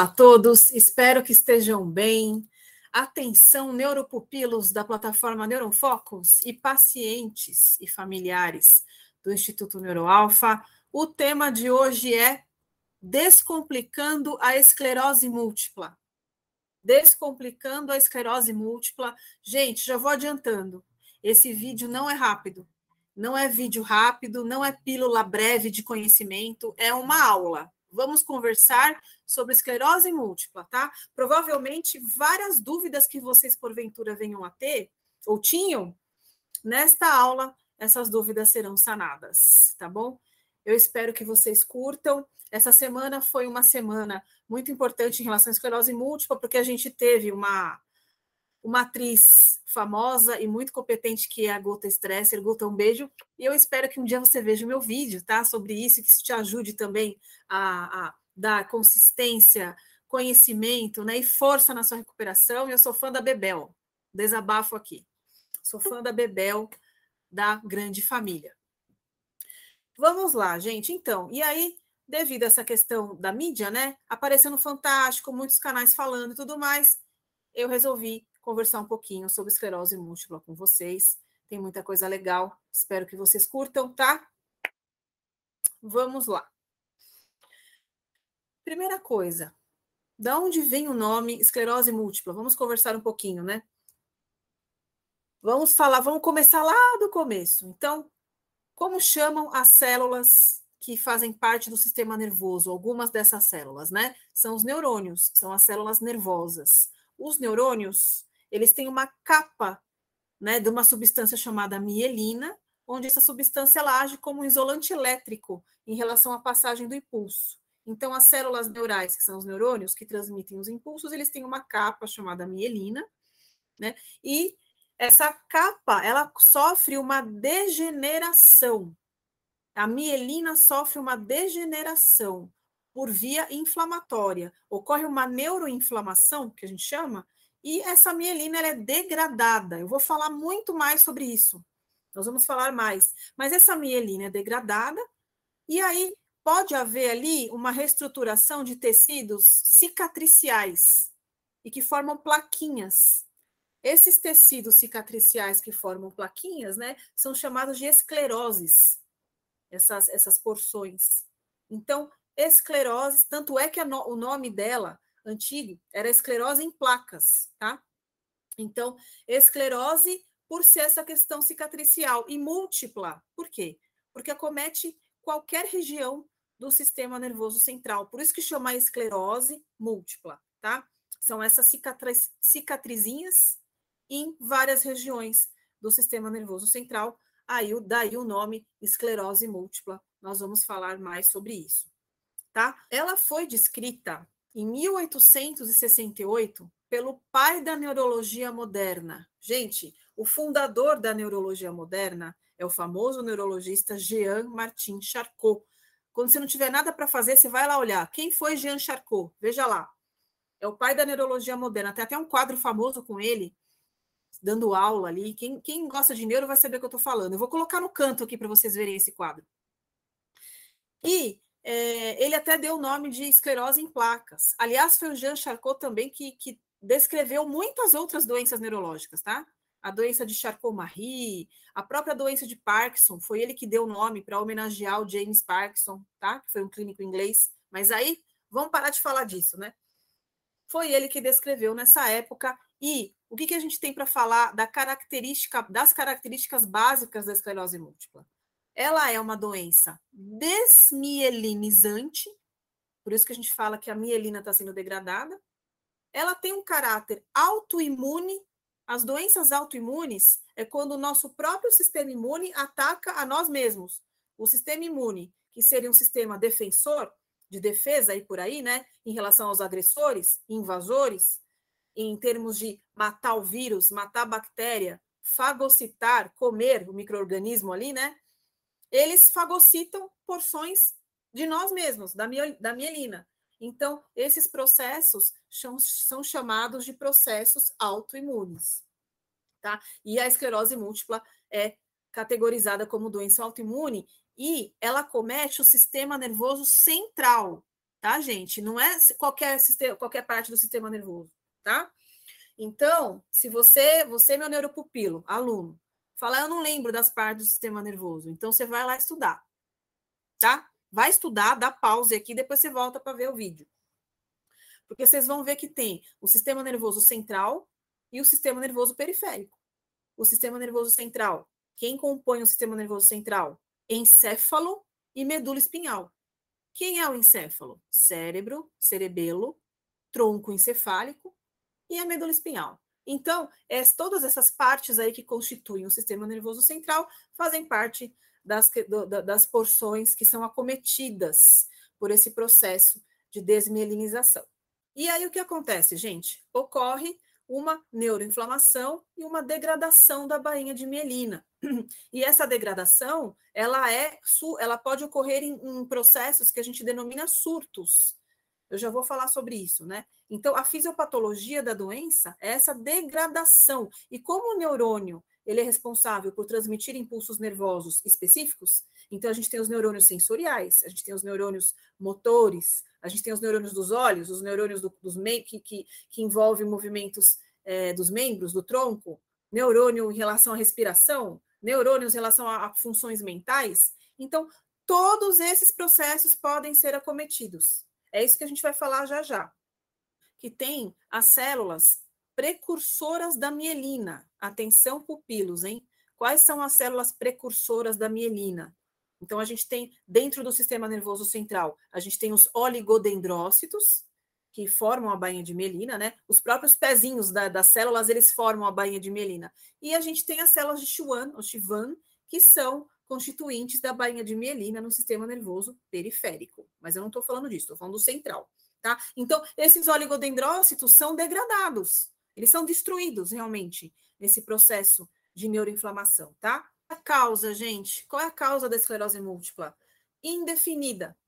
Olá a todos, espero que estejam bem. Atenção, neuropupilos da plataforma Neurofocus e pacientes e familiares do Instituto Neuroalfa. O tema de hoje é Descomplicando a esclerose múltipla. Descomplicando a esclerose múltipla. Gente, já vou adiantando. Esse vídeo não é rápido. Não é vídeo rápido, não é pílula breve de conhecimento, é uma aula Vamos conversar sobre esclerose múltipla, tá? Provavelmente várias dúvidas que vocês porventura venham a ter ou tinham, nesta aula essas dúvidas serão sanadas, tá bom? Eu espero que vocês curtam. Essa semana foi uma semana muito importante em relação à esclerose múltipla, porque a gente teve uma uma atriz famosa e muito competente que é a Gota Stresser. Gota, um beijo. E eu espero que um dia você veja o meu vídeo, tá? Sobre isso, que isso te ajude também a, a dar consistência, conhecimento né? e força na sua recuperação. E eu sou fã da Bebel. Desabafo aqui. Sou fã da Bebel, da grande família. Vamos lá, gente. Então, e aí, devido a essa questão da mídia, né? Aparecendo Fantástico, muitos canais falando e tudo mais, eu resolvi conversar um pouquinho sobre esclerose múltipla com vocês. Tem muita coisa legal, espero que vocês curtam, tá? Vamos lá. Primeira coisa, da onde vem o nome esclerose múltipla? Vamos conversar um pouquinho, né? Vamos falar, vamos começar lá do começo. Então, como chamam as células que fazem parte do sistema nervoso? Algumas dessas células, né? São os neurônios, são as células nervosas. Os neurônios, eles têm uma capa né, de uma substância chamada mielina, onde essa substância ela age como um isolante elétrico em relação à passagem do impulso. Então, as células neurais, que são os neurônios que transmitem os impulsos, eles têm uma capa chamada mielina, né? E essa capa, ela sofre uma degeneração. A mielina sofre uma degeneração por via inflamatória. Ocorre uma neuroinflamação, que a gente chama, e essa mielina ela é degradada. Eu vou falar muito mais sobre isso. Nós vamos falar mais. Mas essa mielina é degradada, e aí pode haver ali uma reestruturação de tecidos cicatriciais e que formam plaquinhas. Esses tecidos cicatriciais que formam plaquinhas, né, são chamados de escleroses, essas, essas porções. Então, esclerose, tanto é que no, o nome dela antigo era esclerose em placas, tá? Então, esclerose por ser essa questão cicatricial e múltipla. Por quê? Porque acomete qualquer região do sistema nervoso central. Por isso que chama esclerose múltipla, tá? São essas cicatriz, cicatrizinhas em várias regiões do sistema nervoso central. Aí, daí o nome esclerose múltipla. Nós vamos falar mais sobre isso, tá? Ela foi descrita em 1868 pelo pai da neurologia moderna. Gente, o fundador da neurologia moderna é o famoso neurologista Jean Martin Charcot. Quando você não tiver nada para fazer, você vai lá olhar. Quem foi Jean Charcot? Veja lá. É o pai da neurologia moderna. Tem até um quadro famoso com ele, dando aula ali. Quem, quem gosta de neuro vai saber o que eu estou falando. Eu vou colocar no canto aqui para vocês verem esse quadro. E é, ele até deu o nome de esclerose em placas. Aliás, foi o Jean Charcot também que, que descreveu muitas outras doenças neurológicas, tá? A doença de Charcot-Marie, a própria doença de Parkinson, foi ele que deu o nome para homenagear o James Parkinson, tá? Que foi um clínico inglês. Mas aí, vamos parar de falar disso, né? Foi ele que descreveu nessa época. E o que, que a gente tem para falar da característica, das características básicas da esclerose múltipla? Ela é uma doença desmielinizante, por isso que a gente fala que a mielina está sendo degradada. Ela tem um caráter autoimune. As doenças autoimunes é quando o nosso próprio sistema imune ataca a nós mesmos. O sistema imune, que seria um sistema defensor, de defesa e por aí, né, em relação aos agressores, invasores, em termos de matar o vírus, matar a bactéria, fagocitar, comer o microorganismo ali, né? Eles fagocitam porções de nós mesmos, da, mielina. Então, esses processos são, são chamados de processos autoimunes. Tá? E a esclerose múltipla é categorizada como doença autoimune e ela comete o sistema nervoso central. tá, gente? Não é qualquer, sistema, qualquer parte do sistema nervoso, tá? Então, se você, você meu neuropupilo, aluno, falar, eu não lembro das partes do sistema nervoso, então você vai lá estudar, tá? Vai estudar, dá pause aqui, depois você volta para ver o vídeo. Porque vocês vão ver que tem o sistema nervoso central e o sistema nervoso periférico. O sistema nervoso central, quem compõe o sistema nervoso central? Encéfalo e medula espinhal. Quem é o encéfalo? Cérebro, cerebelo, tronco encefálico e a medula espinhal. Então, é, todas essas partes aí que constituem o sistema nervoso central fazem parte das, do, das porções que são acometidas por esse processo de desmielinização. E aí o que acontece, gente? Ocorre uma neuroinflamação e uma degradação da bainha de mielina. E essa degradação, ela é, ela pode ocorrer em, em processos que a gente denomina surtos. Eu já vou falar sobre isso, né? Então, a fisiopatologia da doença é essa degradação. E como o neurônio ele é responsável por transmitir impulsos nervosos específicos, então a gente tem os neurônios sensoriais, a gente tem os neurônios motores, a gente tem os neurônios dos olhos, os neurônios do, dos que, que, que envolvem movimentos é, dos membros, do tronco, neurônio em relação à respiração, neurônios em relação a, a funções mentais. Então, todos esses processos podem ser acometidos. É isso que a gente vai falar já já. Que tem as células precursoras da mielina. Atenção, pupilos, hein? Quais são as células precursoras da mielina? Então, a gente tem, dentro do sistema nervoso central, a gente tem os oligodendrócitos, que formam a bainha de mielina, né? Os próprios pezinhos da, das células, eles formam a bainha de mielina. E a gente tem as células de Schwann, ou Schwann, que são constituintes da bainha de mielina no sistema nervoso periférico. Mas eu não estou falando disso, estou falando do central, tá? Então, esses oligodendrócitos são degradados, eles são destruídos realmente nesse processo de neuroinflamação, tá? A causa, gente, qual é a causa da esclerose múltipla? Indefinida.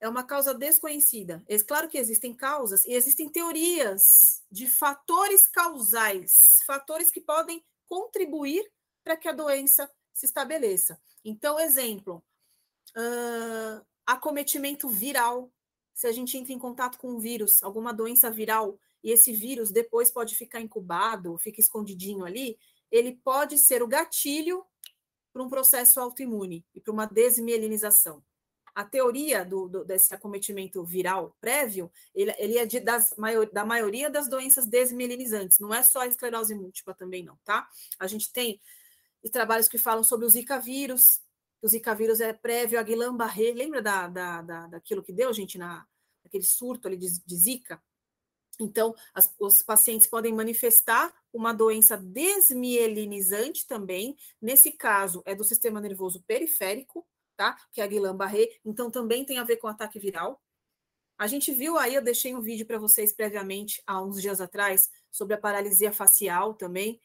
É uma causa desconhecida. É claro que existem causas e existem teorias de fatores causais, fatores que podem contribuir para que a doença se estabeleça. Então, exemplo, uh, acometimento viral. Se a gente entra em contato com um vírus, alguma doença viral, e esse vírus depois pode ficar incubado, fica escondidinho ali, ele pode ser o gatilho para um processo autoimune e para uma desmielinização. A teoria do, do, desse acometimento viral prévio, ele, ele é de, das maior, da maioria das doenças desmielinizantes, não é só a esclerose múltipla também não, tá? A gente tem trabalhos que falam sobre o Zika vírus, o Zika vírus é prévio a Guillain-Barré, lembra da, da, da, daquilo que deu, gente, na, aquele surto ali de, de Zika? Então, as, os pacientes podem manifestar uma doença desmielinizante também. Nesse caso, é do sistema nervoso periférico, tá? Que é a Guillain-Barré. Então, também tem a ver com ataque viral. A gente viu aí, eu deixei um vídeo para vocês previamente, há uns dias atrás, sobre a paralisia facial também,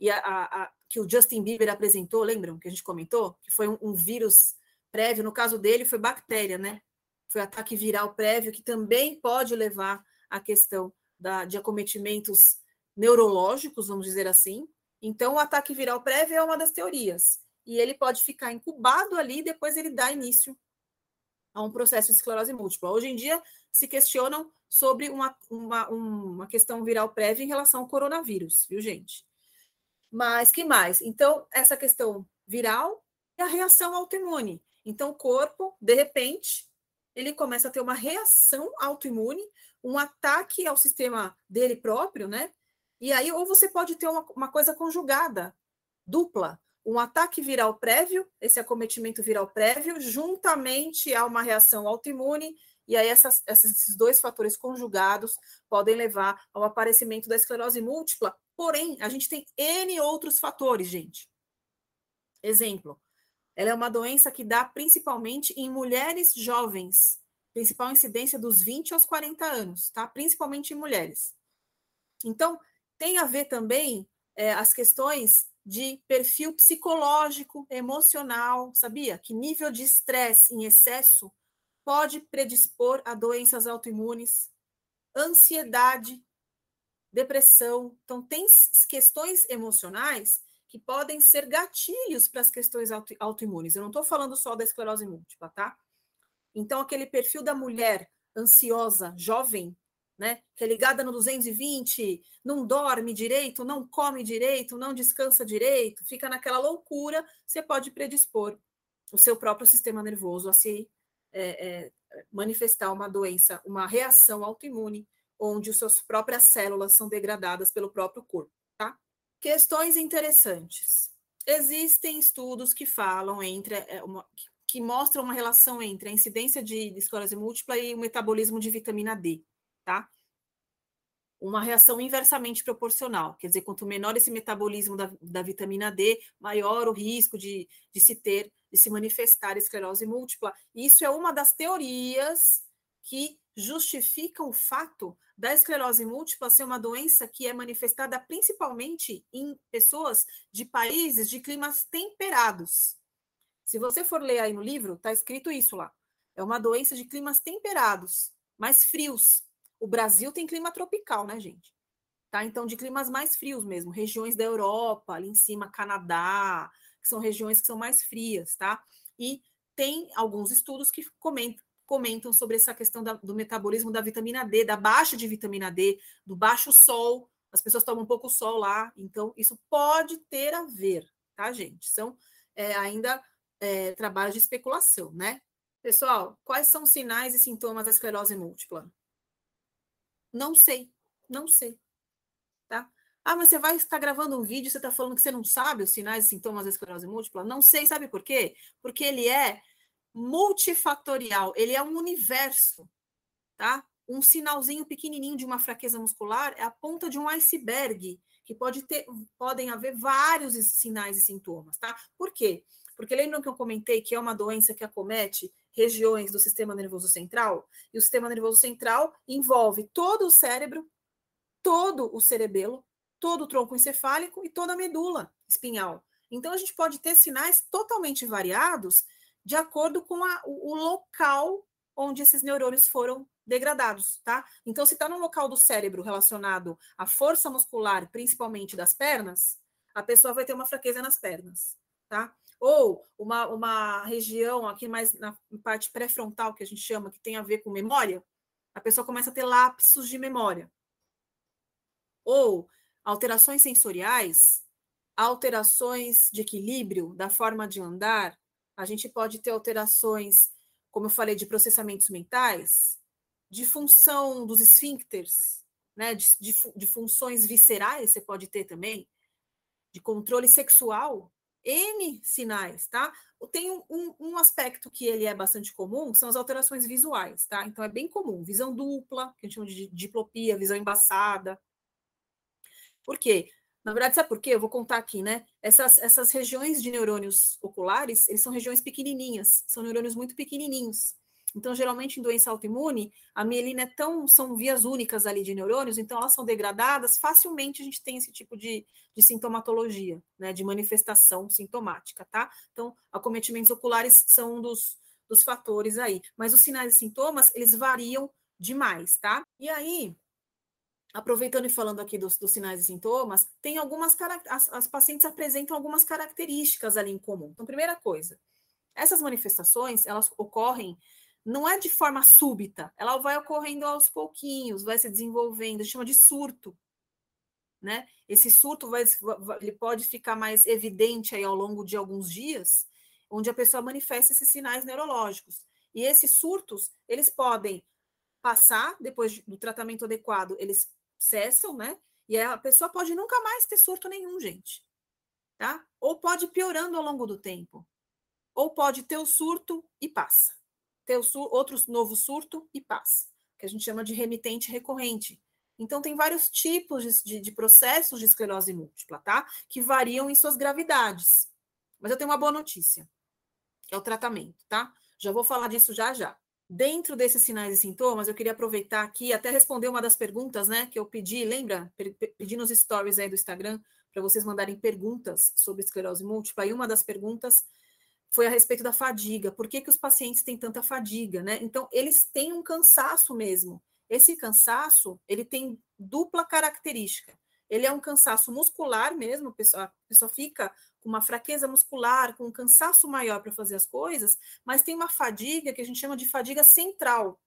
e a, a, a, que o Justin Bieber apresentou, lembram que a gente comentou? Que foi um, um vírus prévio, no caso dele foi bactéria, né? Foi ataque viral prévio, que também pode levar a questão da, de acometimentos neurológicos, vamos dizer assim. Então, o ataque viral prévio é uma das teorias. E ele pode ficar incubado ali, e depois ele dá início a um processo de esclerose múltipla. Hoje em dia, se questionam sobre uma, uma, uma questão viral prévia em relação ao coronavírus, viu, gente? Mas que mais? Então, essa questão viral e a reação autoimune. Então, o corpo, de repente, ele começa a ter uma reação autoimune, um ataque ao sistema dele próprio, né? E aí, ou você pode ter uma, uma coisa conjugada, dupla, um ataque viral prévio, esse acometimento viral prévio, juntamente a uma reação autoimune, e aí essas, esses dois fatores conjugados podem levar ao aparecimento da esclerose múltipla. Porém, a gente tem N outros fatores, gente. Exemplo, ela é uma doença que dá principalmente em mulheres jovens, principal incidência dos 20 aos 40 anos, tá? Principalmente em mulheres. Então, tem a ver também é, as questões de perfil psicológico, emocional, sabia? Que nível de estresse em excesso pode predispor a doenças autoimunes, ansiedade, depressão. Então, tem questões emocionais que podem ser gatilhos para as questões auto, autoimunes. Eu não estou falando só da esclerose múltipla, tá? Então, aquele perfil da mulher ansiosa, jovem, né? Que é ligada no 220, não dorme direito, não come direito, não descansa direito, fica naquela loucura, você pode predispor o seu próprio sistema nervoso a se é, é, manifestar uma doença, uma reação autoimune, onde as suas próprias células são degradadas pelo próprio corpo, tá? Questões interessantes. Existem estudos que falam entre é, uma, que mostram uma relação entre a incidência de esclerose múltipla e o metabolismo de vitamina D, tá? Uma reação inversamente proporcional, quer dizer, quanto menor esse metabolismo da, da vitamina D, maior o risco de, de se ter, de se manifestar esclerose múltipla. Isso é uma das teorias que justificam o fato da esclerose múltipla ser uma doença que é manifestada principalmente em pessoas de países de climas temperados. Se você for ler aí no livro, está escrito isso lá. É uma doença de climas temperados, mais frios. O Brasil tem clima tropical, né, gente? Tá? Então, de climas mais frios mesmo, regiões da Europa, ali em cima, Canadá, que são regiões que são mais frias, tá? E tem alguns estudos que comentam, comentam sobre essa questão da, do metabolismo da vitamina D, da baixa de vitamina D, do baixo sol. As pessoas tomam um pouco sol lá, então isso pode ter a ver, tá, gente? São é, ainda é, trabalhos de especulação, né? Pessoal, quais são os sinais e sintomas da esclerose múltipla? Não sei, não sei, tá? Ah, mas você vai estar gravando um vídeo, você está falando que você não sabe os sinais e sintomas da esclerose múltipla? Não sei, sabe por quê? Porque ele é multifatorial, ele é um universo, tá? Um sinalzinho pequenininho de uma fraqueza muscular é a ponta de um iceberg, que pode ter, podem haver vários sinais e sintomas, tá? Por quê? Porque lembram que eu comentei que é uma doença que acomete regiões do sistema nervoso central? E o sistema nervoso central envolve todo o cérebro, todo o cerebelo, todo o tronco encefálico e toda a medula espinhal. Então, a gente pode ter sinais totalmente variados de acordo com a, o, o local onde esses neurônios foram degradados, tá? Então, se está no local do cérebro relacionado à força muscular, principalmente das pernas, a pessoa vai ter uma fraqueza nas pernas, tá? Ou uma, uma região aqui mais na parte pré-frontal, que a gente chama, que tem a ver com memória, a pessoa começa a ter lapsos de memória. Ou alterações sensoriais, alterações de equilíbrio da forma de andar, a gente pode ter alterações, como eu falei, de processamentos mentais, de função dos esfíncteres, né, de, de, de funções viscerais, você pode ter também, de controle sexual, N sinais, tá? Tem um, um, um, aspecto que ele é bastante comum, são as alterações visuais, tá? Então é bem comum, visão dupla, que a gente chama de diplopia, visão embaçada. Por quê? Na verdade, sabe por quê? Eu vou contar aqui, né? Essas, essas regiões de neurônios oculares, eles são regiões pequenininhas, são neurônios muito pequenininhos. Então, geralmente, em doença autoimune, a mielina é tão. são vias únicas ali de neurônios, então elas são degradadas, facilmente a gente tem esse tipo de, de sintomatologia, né? De manifestação sintomática, tá? Então, acometimentos oculares são um dos, dos fatores aí. Mas os sinais e sintomas, eles variam demais, tá? E aí, aproveitando e falando aqui dos, dos sinais e sintomas, tem algumas as, as pacientes apresentam algumas características ali em comum. Então, primeira coisa, essas manifestações, elas ocorrem não é de forma súbita, ela vai ocorrendo aos pouquinhos, vai se desenvolvendo, a gente chama de surto. Né? Esse surto vai, ele pode ficar mais evidente aí ao longo de alguns dias, onde a pessoa manifesta esses sinais neurológicos. E esses surtos, eles podem passar, depois do tratamento adequado, eles cessam, né? E a pessoa pode nunca mais ter surto nenhum, gente. Tá? Ou pode piorando ao longo do tempo. Ou pode ter o surto e passa ter outro novo surto e passa, que a gente chama de remitente recorrente. Então, tem vários tipos de, de, processos de esclerose múltipla, tá? Que variam em suas gravidades. Mas eu tenho uma boa notícia, que é o tratamento, tá? Já vou falar disso já já. Dentro desses sinais e sintomas, eu queria aproveitar aqui até responder uma das perguntas, né, que eu pedi, lembra? Pedi nos stories aí do Instagram para vocês mandarem perguntas sobre esclerose múltipla, e uma das perguntas foi a respeito da fadiga. Por que, que os pacientes têm tanta fadiga, né? Então, eles têm um cansaço mesmo. Esse cansaço, ele tem dupla característica. Ele é um cansaço muscular mesmo, a pessoa, a pessoa fica com uma fraqueza muscular, com um cansaço maior para fazer as coisas, mas tem uma fadiga que a gente chama de fadiga central.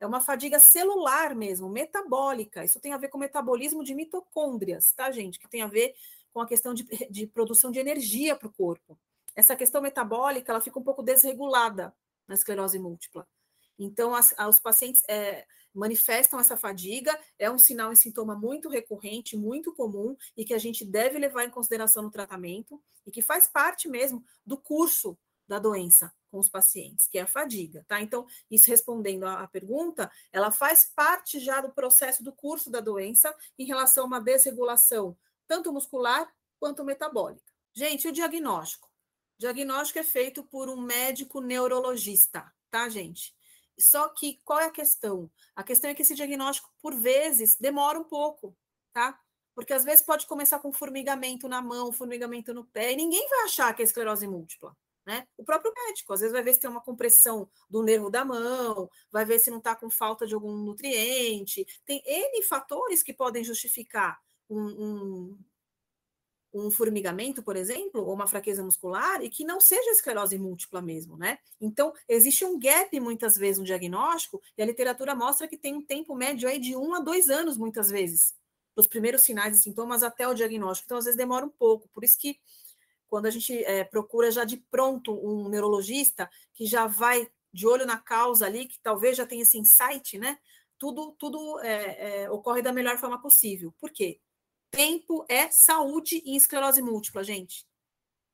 é uma fadiga celular mesmo, metabólica. Isso tem a ver com o metabolismo de mitocôndrias, tá, gente? Que tem a ver com a questão de, de produção de energia para o corpo. Essa questão metabólica, ela fica um pouco desregulada na esclerose múltipla. Então, as, os pacientes é, manifestam essa fadiga, é um sinal e sintoma muito recorrente, muito comum, e que a gente deve levar em consideração no tratamento, e que faz parte mesmo do curso da doença com os pacientes, que é a fadiga, tá? Então, isso respondendo à pergunta, ela faz parte já do processo do curso da doença em relação a uma desregulação, tanto muscular quanto metabólica. Gente, o diagnóstico. Diagnóstico é feito por um médico neurologista, tá, gente? Só que qual é a questão? A questão é que esse diagnóstico, por vezes, demora um pouco, tá? Porque às vezes pode começar com formigamento na mão, formigamento no pé, e ninguém vai achar que é esclerose múltipla. Né? O próprio médico, às vezes vai ver se tem uma compressão do nervo da mão, vai ver se não está com falta de algum nutriente. Tem N fatores que podem justificar um, um, um formigamento, por exemplo, ou uma fraqueza muscular, e que não seja esclerose múltipla mesmo, né? Então, existe um gap, muitas vezes, no diagnóstico, e a literatura mostra que tem um tempo médio aí de um a dois anos, muitas vezes, dos primeiros sinais e sintomas até o diagnóstico. Então, às vezes, demora um pouco. Por isso que, quando a gente é, procura já de pronto um neurologista, que já vai de olho na causa ali, que talvez já tenha esse insight, né? Tudo, tudo é, é, ocorre da melhor forma possível. Por quê? Tempo é saúde em esclerose múltipla, gente.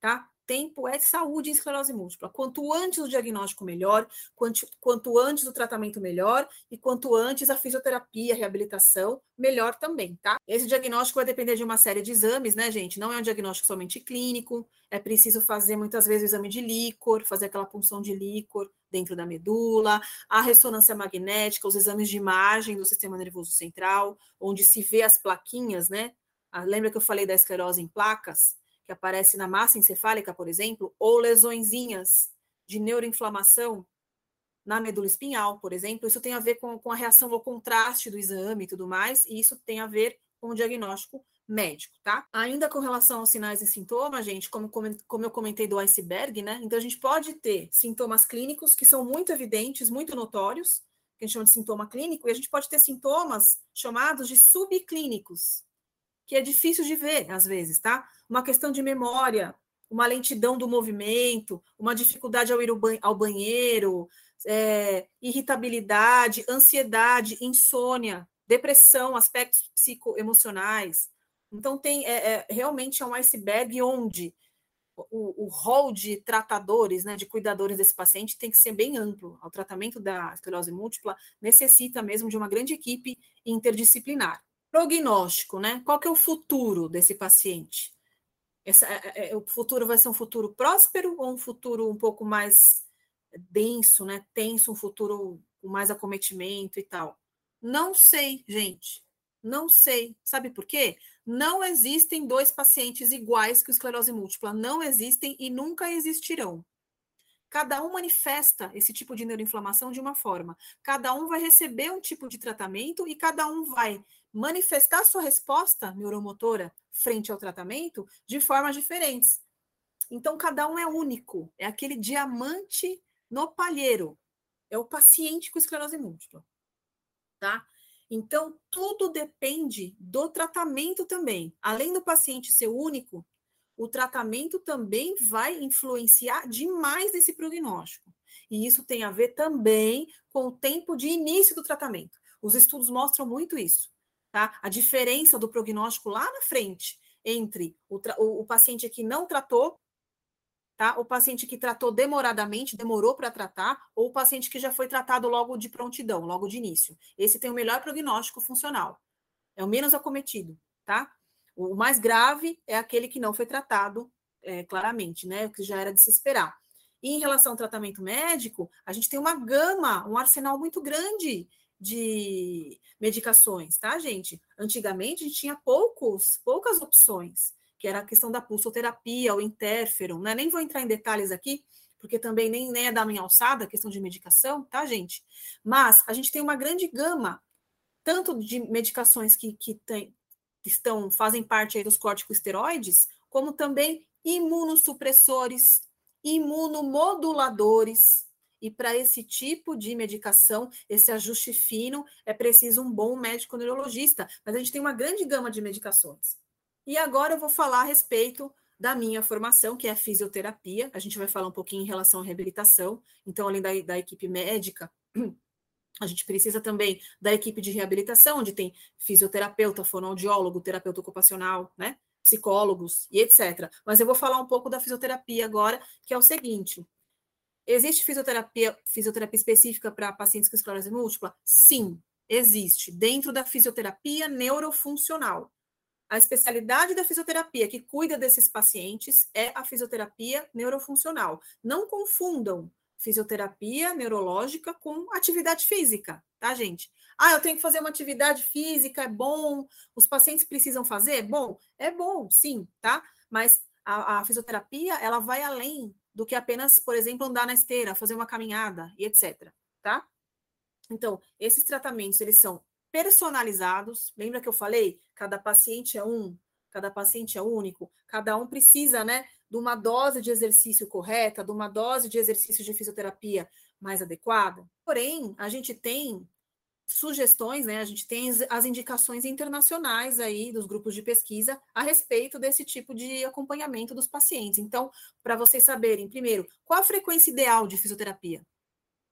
Tá? Tempo é saúde em esclerose múltipla. Quanto antes o diagnóstico, melhor. Quanto, quanto antes o tratamento, melhor. E quanto antes a fisioterapia, a reabilitação, melhor também, tá? Esse diagnóstico vai depender de uma série de exames, né, gente? Não é um diagnóstico somente clínico. É preciso fazer muitas vezes o exame de líquor, fazer aquela punção de líquor dentro da medula, a ressonância magnética, os exames de imagem do sistema nervoso central, onde se vê as plaquinhas, né? Ah, lembra que eu falei da esclerose em placas, que aparece na massa encefálica, por exemplo, ou lesõezinhas de neuroinflamação na medula espinhal, por exemplo. Isso tem a ver com, com a reação ao contraste do exame e tudo mais, e isso tem a ver com o diagnóstico médico, tá? Ainda com relação aos sinais e sintomas, gente, como, como eu comentei do iceberg, né? Então a gente pode ter sintomas clínicos que são muito evidentes, muito notórios, que a gente chama de sintoma clínico, e a gente pode ter sintomas chamados de subclínicos, que é difícil de ver às vezes, tá? Uma questão de memória, uma lentidão do movimento, uma dificuldade ao ir ao banheiro, é, irritabilidade, ansiedade, insônia, depressão, aspectos psicoemocionais. Então, tem é, é, realmente é um iceberg onde o, o rol de tratadores, né, de cuidadores desse paciente tem que ser bem amplo. O tratamento da esclerose múltipla necessita mesmo de uma grande equipe interdisciplinar. Prognóstico, né? Qual que é o futuro desse paciente? Essa, é, é, o futuro vai ser um futuro próspero ou um futuro um pouco mais denso, né? Tenso, um futuro com mais acometimento e tal? Não sei, gente. Não sei. Sabe por quê? Não existem dois pacientes iguais com esclerose múltipla. Não existem e nunca existirão. Cada um manifesta esse tipo de neuroinflamação de uma forma. Cada um vai receber um tipo de tratamento e cada um vai manifestar sua resposta neuromotora frente ao tratamento de formas diferentes. Então, cada um é único, é aquele diamante no palheiro, é o paciente com esclerose múltipla, tá? Então, tudo depende do tratamento também. Além do paciente ser único, o tratamento também vai influenciar demais nesse prognóstico. E isso tem a ver também com o tempo de início do tratamento. Os estudos mostram muito isso tá? A diferença do prognóstico lá na frente entre o, o, o paciente que não tratou, tá? O paciente que tratou demoradamente, demorou para tratar, ou o paciente que já foi tratado logo de prontidão, logo de início. Esse tem o melhor prognóstico funcional. É o menos acometido, tá? O mais grave é aquele que não foi tratado é, claramente, né? O que já era de se esperar. E em relação ao tratamento médico, a gente tem uma gama, um arsenal muito grande de medicações, tá, gente? Antigamente a gente tinha poucos, poucas opções, que era a questão da pulsoterapia, o interferon, né? Nem vou entrar em detalhes aqui, porque também nem, nem é da minha alçada a questão de medicação, tá, gente? Mas a gente tem uma grande gama, tanto de medicações que, que tem, estão, fazem parte aí dos corticosteroides, como também imunossupressores, imunomoduladores, e para esse tipo de medicação, esse ajuste fino, é preciso um bom médico neurologista. Mas a gente tem uma grande gama de medicações. E agora eu vou falar a respeito da minha formação, que é fisioterapia. A gente vai falar um pouquinho em relação à reabilitação. Então, além da, da equipe médica, a gente precisa também da equipe de reabilitação, onde tem fisioterapeuta, fonoaudiólogo, terapeuta ocupacional, né? Psicólogos e etc. Mas eu vou falar um pouco da fisioterapia agora, que é o seguinte: Existe fisioterapia, fisioterapia específica para pacientes com esclerose múltipla? Sim, existe, dentro da fisioterapia neurofuncional. A especialidade da fisioterapia que cuida desses pacientes é a fisioterapia neurofuncional. Não confundam fisioterapia neurológica com atividade física, tá, gente? Ah, eu tenho que fazer uma atividade física, é bom. Os pacientes precisam fazer? Bom, é bom, sim, tá? Mas a, a fisioterapia, ela vai além do que apenas, por exemplo, andar na esteira, fazer uma caminhada e etc, tá? Então, esses tratamentos, eles são personalizados. Lembra que eu falei? Cada paciente é um, cada paciente é único, cada um precisa, né, de uma dose de exercício correta, de uma dose de exercício de fisioterapia mais adequada. Porém, a gente tem sugestões, né? A gente tem as indicações internacionais aí dos grupos de pesquisa a respeito desse tipo de acompanhamento dos pacientes. Então, para vocês saberem, primeiro, qual a frequência ideal de fisioterapia?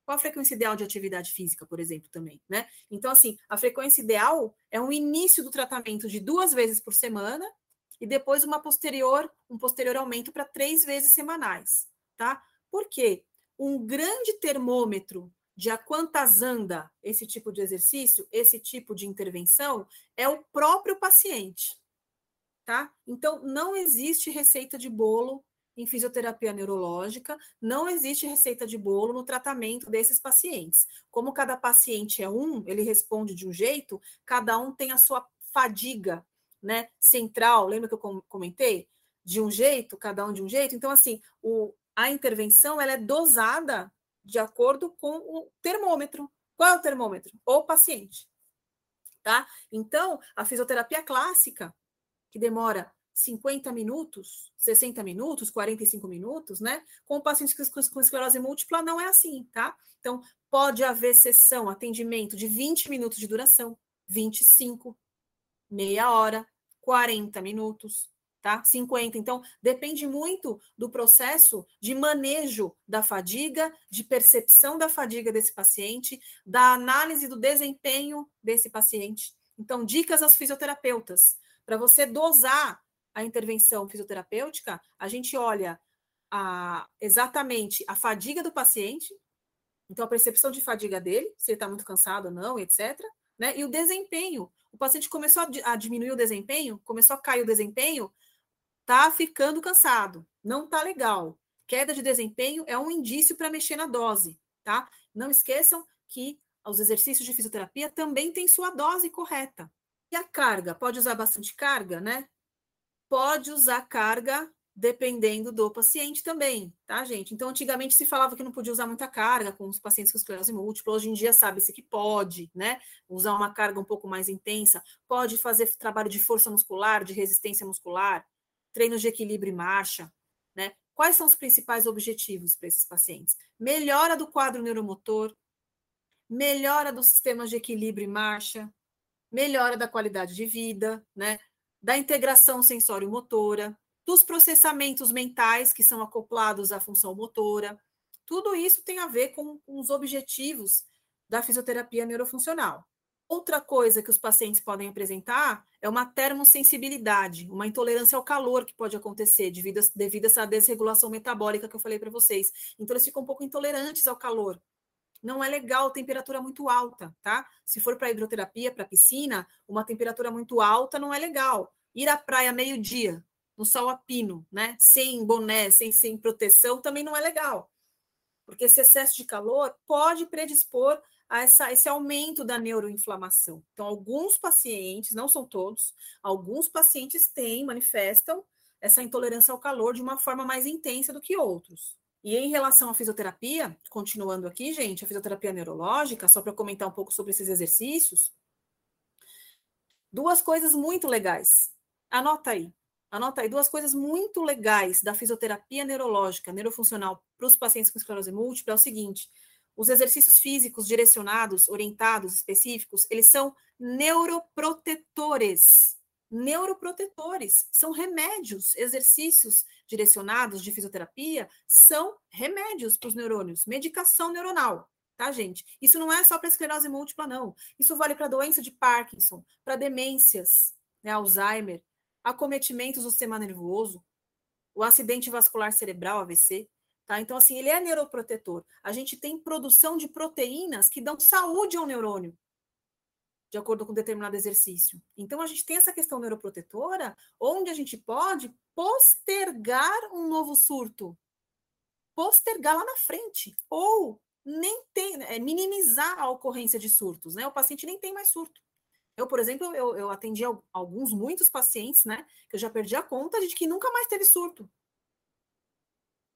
Qual a frequência ideal de atividade física, por exemplo, também, né? Então, assim, a frequência ideal é um início do tratamento de duas vezes por semana e depois uma posterior, um posterior aumento para três vezes semanais, tá? Por quê? Um grande termômetro de a quantas anda esse tipo de exercício, esse tipo de intervenção, é o próprio paciente, tá? Então, não existe receita de bolo em fisioterapia neurológica, não existe receita de bolo no tratamento desses pacientes. Como cada paciente é um, ele responde de um jeito, cada um tem a sua fadiga, né, central, lembra que eu comentei? De um jeito, cada um de um jeito. Então, assim, o, a intervenção ela é dosada de acordo com o termômetro. Qual é o termômetro? O paciente. Tá? Então, a fisioterapia clássica, que demora 50 minutos, 60 minutos, 45 minutos, né? Com pacientes com esclerose múltipla não é assim, tá? Então, pode haver sessão, atendimento de 20 minutos de duração, 25, meia hora, 40 minutos, tá? 50. Então, depende muito do processo de manejo da fadiga, de percepção da fadiga desse paciente, da análise do desempenho desse paciente. Então, dicas aos fisioterapeutas. Para você dosar a intervenção fisioterapêutica, a gente olha a, exatamente a fadiga do paciente, então a percepção de fadiga dele, se ele está muito cansado ou não, etc. Né? E o desempenho. O paciente começou a, a diminuir o desempenho, começou a cair o desempenho, tá ficando cansado, não tá legal. Queda de desempenho é um indício para mexer na dose, tá? Não esqueçam que os exercícios de fisioterapia também têm sua dose correta. E a carga? Pode usar bastante carga, né? Pode usar carga dependendo do paciente também, tá, gente? Então, antigamente se falava que não podia usar muita carga com os pacientes com esclerose múltipla, hoje em dia sabe-se que pode, né? Usar uma carga um pouco mais intensa, pode fazer trabalho de força muscular, de resistência muscular, treinos de equilíbrio e marcha, né? Quais são os principais objetivos para esses pacientes? Melhora do quadro neuromotor, melhora dos sistemas de equilíbrio e marcha, melhora da qualidade de vida, né? Da integração sensório-motora, dos processamentos mentais que são acoplados à função motora. Tudo isso tem a ver com, os objetivos da fisioterapia neurofuncional. Outra coisa que os pacientes podem apresentar é uma termosensibilidade, uma intolerância ao calor que pode acontecer devido a, devido a essa desregulação metabólica que eu falei para vocês. Então, eles ficam um pouco intolerantes ao calor. Não é legal temperatura muito alta, tá? Se for para hidroterapia, para piscina, uma temperatura muito alta não é legal. Ir à praia meio-dia, no sol a pino, né? Sem boné, sem, sem proteção, também não é legal. Porque esse excesso de calor pode predispor a essa, esse aumento da neuroinflamação. Então, alguns pacientes, não são todos, alguns pacientes têm, manifestam essa intolerância ao calor de uma forma mais intensa do que outros. E em relação à fisioterapia, continuando aqui, gente, a fisioterapia neurológica, só para comentar um pouco sobre esses exercícios, duas coisas muito legais. Anota aí. Anota aí duas coisas muito legais da fisioterapia neurológica, neurofuncional para os pacientes com esclerose múltipla é o seguinte: os exercícios físicos direcionados, orientados, específicos, eles são neuroprotetores. Neuroprotetores são remédios, exercícios direcionados de fisioterapia são remédios para os neurônios, medicação neuronal, tá, gente? Isso não é só para esclerose múltipla, não. Isso vale para doença de Parkinson, para demências, né, Alzheimer, acometimentos do sistema nervoso, o acidente vascular cerebral, AVC. Tá? Então, assim, ele é neuroprotetor. A gente tem produção de proteínas que dão saúde ao neurônio, de acordo com determinado exercício. Então, a gente tem essa questão neuroprotetora, onde a gente pode postergar um novo surto, postergar lá na frente, ou nem tem, é, minimizar a ocorrência de surtos, né? O paciente nem tem mais surto. Eu, por exemplo, eu, eu atendi alguns, muitos pacientes, né? Que eu já perdi a conta de que nunca mais teve surto.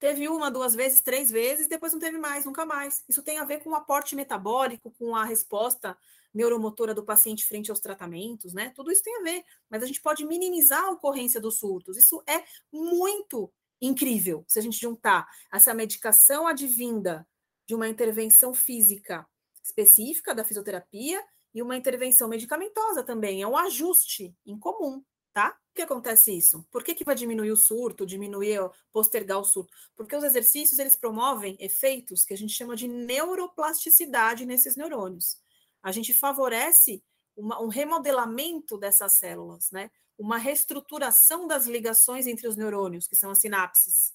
Teve uma, duas vezes, três vezes, depois não teve mais, nunca mais. Isso tem a ver com o aporte metabólico, com a resposta neuromotora do paciente frente aos tratamentos, né? Tudo isso tem a ver, mas a gente pode minimizar a ocorrência dos surtos. Isso é muito incrível se a gente juntar essa medicação advinda de uma intervenção física específica da fisioterapia e uma intervenção medicamentosa também, é um ajuste em comum, tá? Por que acontece isso? Por que, que vai diminuir o surto, diminuir, postergar o surto? Porque os exercícios, eles promovem efeitos que a gente chama de neuroplasticidade nesses neurônios. A gente favorece uma, um remodelamento dessas células, né? Uma reestruturação das ligações entre os neurônios, que são as sinapses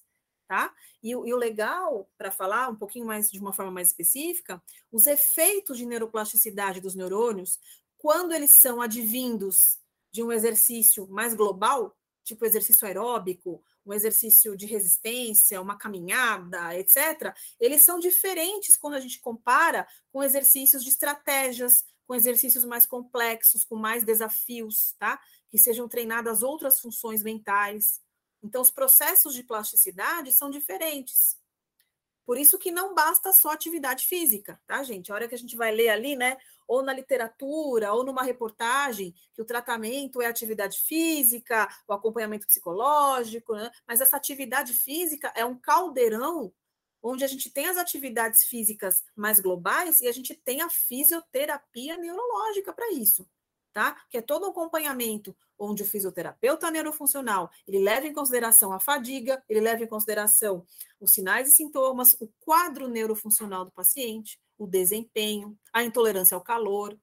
tá? E, e o legal, para falar um pouquinho mais de uma forma mais específica, os efeitos de neuroplasticidade dos neurônios, quando eles são advindos de um exercício mais global, tipo exercício aeróbico, um exercício de resistência, uma caminhada, etc., eles são diferentes quando a gente compara com exercícios de estratégias, com exercícios mais complexos, com mais desafios, tá? Que sejam treinadas outras funções mentais. Então, os processos de plasticidade são diferentes. Por isso que não basta só atividade física, tá, gente? A hora que a gente vai ler ali, né, ou na literatura, ou numa reportagem, que o tratamento é atividade física, o acompanhamento psicológico, né? mas essa atividade física é um caldeirão onde a gente tem as atividades físicas mais globais e a gente tem a fisioterapia neurológica para isso tá? Que é todo um acompanhamento onde o fisioterapeuta neurofuncional, ele leva em consideração a fadiga, ele leva em consideração os sinais e sintomas, o quadro neurofuncional do paciente, o desempenho, a intolerância ao calor,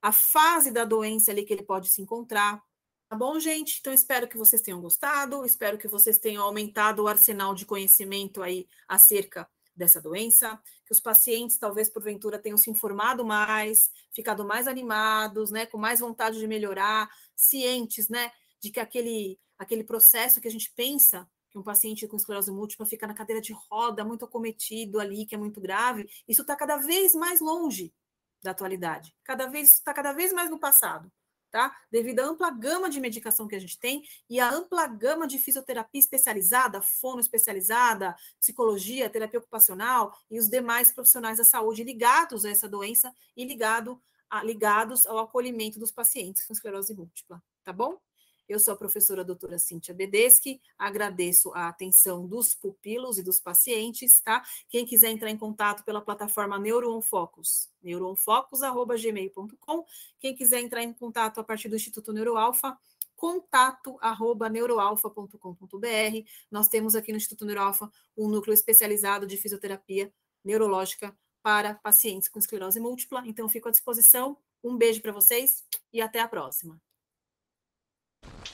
a fase da doença ali que ele pode se encontrar. Tá bom, gente? Então espero que vocês tenham gostado, espero que vocês tenham aumentado o arsenal de conhecimento aí acerca dessa doença, que os pacientes talvez porventura tenham se informado mais, ficado mais animados, né, com mais vontade de melhorar, cientes, né, de que aquele aquele processo que a gente pensa que um paciente com esclerose múltipla fica na cadeira de roda, muito acometido ali, que é muito grave, isso está cada vez mais longe da atualidade, cada vez está cada vez mais no passado tá? Devido à ampla gama de medicação que a gente tem e à ampla gama de fisioterapia especializada, fono especializada, psicologia, terapia ocupacional e os demais profissionais da saúde ligados a essa doença e ligado a, ligados ao acolhimento dos pacientes com esclerose múltipla, tá bom? Eu sou a professora doutora Cíntia Bedeschi, agradeço a atenção dos pupilos e dos pacientes, tá? Quem quiser entrar em contato pela plataforma NeuroonFocus, neuroonfocus.gmail.com. Quem quiser entrar em contato a partir do Instituto Neuroalfa, contato arroba neuroalfa.com.br. Nós temos aqui no Instituto Neuroalfa um núcleo especializado de fisioterapia neurológica para pacientes com esclerose múltipla. Então, fico à disposição. Um beijo para vocês e até a próxima.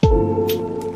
you